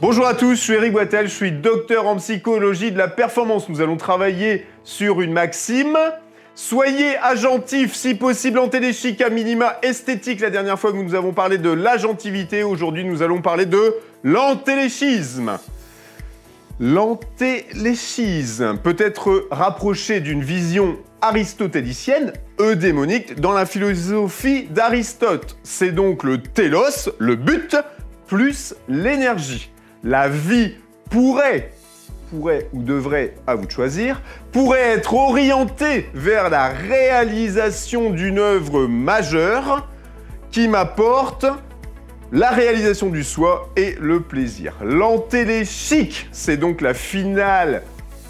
Bonjour à tous, je suis Eric Boitel, je suis docteur en psychologie de la performance. Nous allons travailler sur une maxime. Soyez agentif, si possible antéléchique, à minima esthétique. La dernière fois que nous avons parlé de l'agentivité, aujourd'hui nous allons parler de l'antéléchisme. L'antéléchisme peut être rapproché d'une vision aristotélicienne, eudémonique, dans la philosophie d'Aristote. C'est donc le télos, le but, plus l'énergie. La vie pourrait, pourrait ou devrait, à vous de choisir, pourrait être orientée vers la réalisation d'une œuvre majeure qui m'apporte la réalisation du soi et le plaisir. L'antéléchique, c'est donc la finale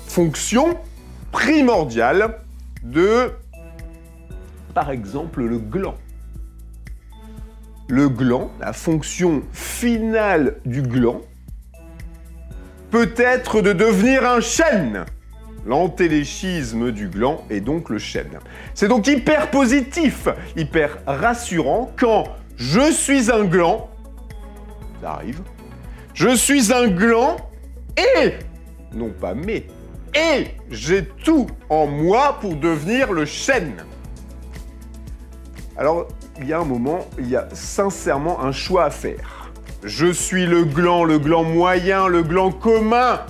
fonction primordiale de, par exemple, le gland. Le gland, la fonction finale du gland, peut être de devenir un chêne. L'antéléchisme du gland est donc le chêne. C'est donc hyper positif, hyper rassurant quand je suis un gland, ça arrive, je suis un gland et, non pas mais, et j'ai tout en moi pour devenir le chêne. Alors, il y a un moment, il y a sincèrement un choix à faire. Je suis le gland, le gland moyen, le gland commun,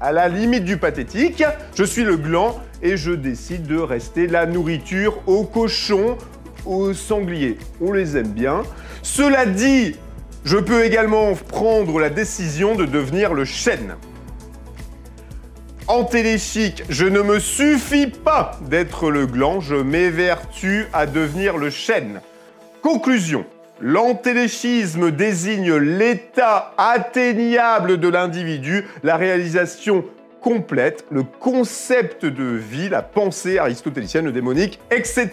à la limite du pathétique. Je suis le gland et je décide de rester la nourriture aux cochons, aux sangliers. On les aime bien. Cela dit, je peux également prendre la décision de devenir le chêne. Antéléchique, je ne me suffis pas d'être le gland, je m'évertue à devenir le chêne. Conclusion. L'antéléchisme désigne l'état atteignable de l'individu, la réalisation complète, le concept de vie, la pensée aristotélicienne, démonique, etc.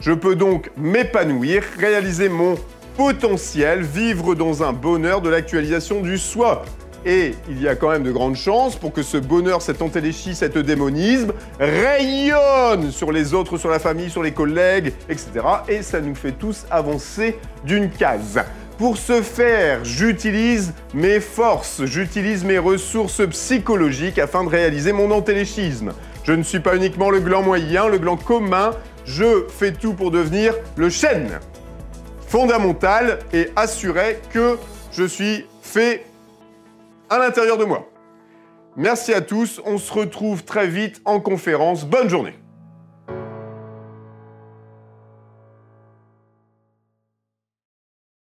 Je peux donc m'épanouir, réaliser mon potentiel, vivre dans un bonheur de l'actualisation du soi. Et il y a quand même de grandes chances pour que ce bonheur, cet antéléchie, cet démonisme rayonne sur les autres, sur la famille, sur les collègues, etc. Et ça nous fait tous avancer d'une case. Pour ce faire, j'utilise mes forces, j'utilise mes ressources psychologiques afin de réaliser mon antéléchisme. Je ne suis pas uniquement le gland moyen, le gland commun, je fais tout pour devenir le chêne fondamental et assurer que je suis fait à l'intérieur de moi. Merci à tous, on se retrouve très vite en conférence. Bonne journée